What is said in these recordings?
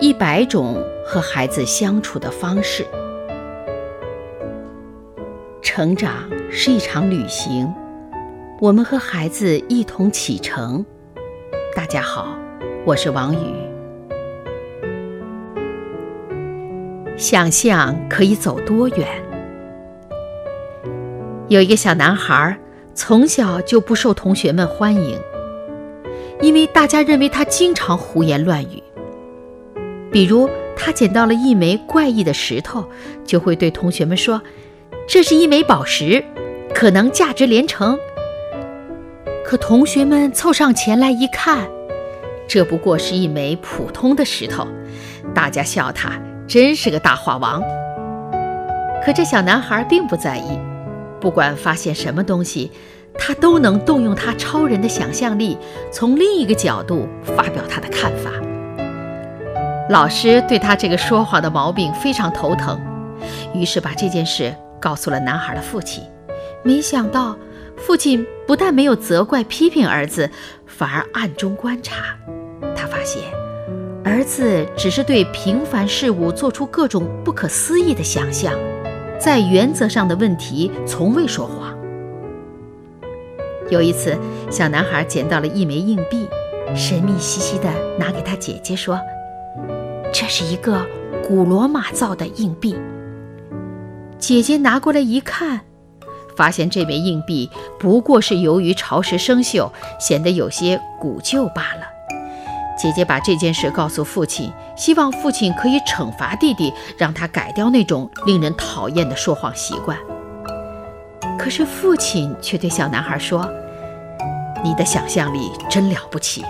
一百种和孩子相处的方式。成长是一场旅行，我们和孩子一同启程。大家好，我是王宇。想象可以走多远？有一个小男孩，从小就不受同学们欢迎，因为大家认为他经常胡言乱语。比如，他捡到了一枚怪异的石头，就会对同学们说：“这是一枚宝石，可能价值连城。”可同学们凑上前来一看，这不过是一枚普通的石头，大家笑他真是个大话王。可这小男孩并不在意，不管发现什么东西，他都能动用他超人的想象力，从另一个角度发表他的看法。老师对他这个说谎的毛病非常头疼，于是把这件事告诉了男孩的父亲。没想到，父亲不但没有责怪批评儿子，反而暗中观察。他发现，儿子只是对平凡事物做出各种不可思议的想象，在原则上的问题从未说谎。有一次，小男孩捡到了一枚硬币，神秘兮兮地拿给他姐姐说。这是一个古罗马造的硬币。姐姐拿过来一看，发现这枚硬币不过是由于潮湿生锈，显得有些古旧罢了。姐姐把这件事告诉父亲，希望父亲可以惩罚弟弟，让他改掉那种令人讨厌的说谎习惯。可是父亲却对小男孩说：“你的想象力真了不起。”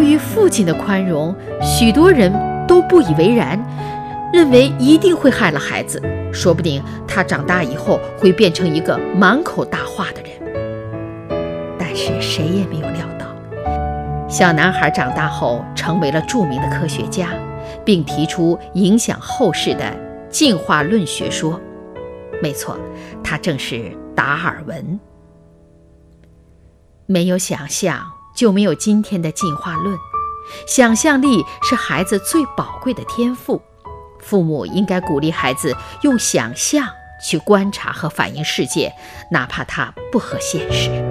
对于父亲的宽容，许多人都不以为然，认为一定会害了孩子，说不定他长大以后会变成一个满口大话的人。但是谁也没有料到，小男孩长大后成为了著名的科学家，并提出影响后世的进化论学说。没错，他正是达尔文。没有想象。就没有今天的进化论。想象力是孩子最宝贵的天赋，父母应该鼓励孩子用想象去观察和反映世界，哪怕它不合现实。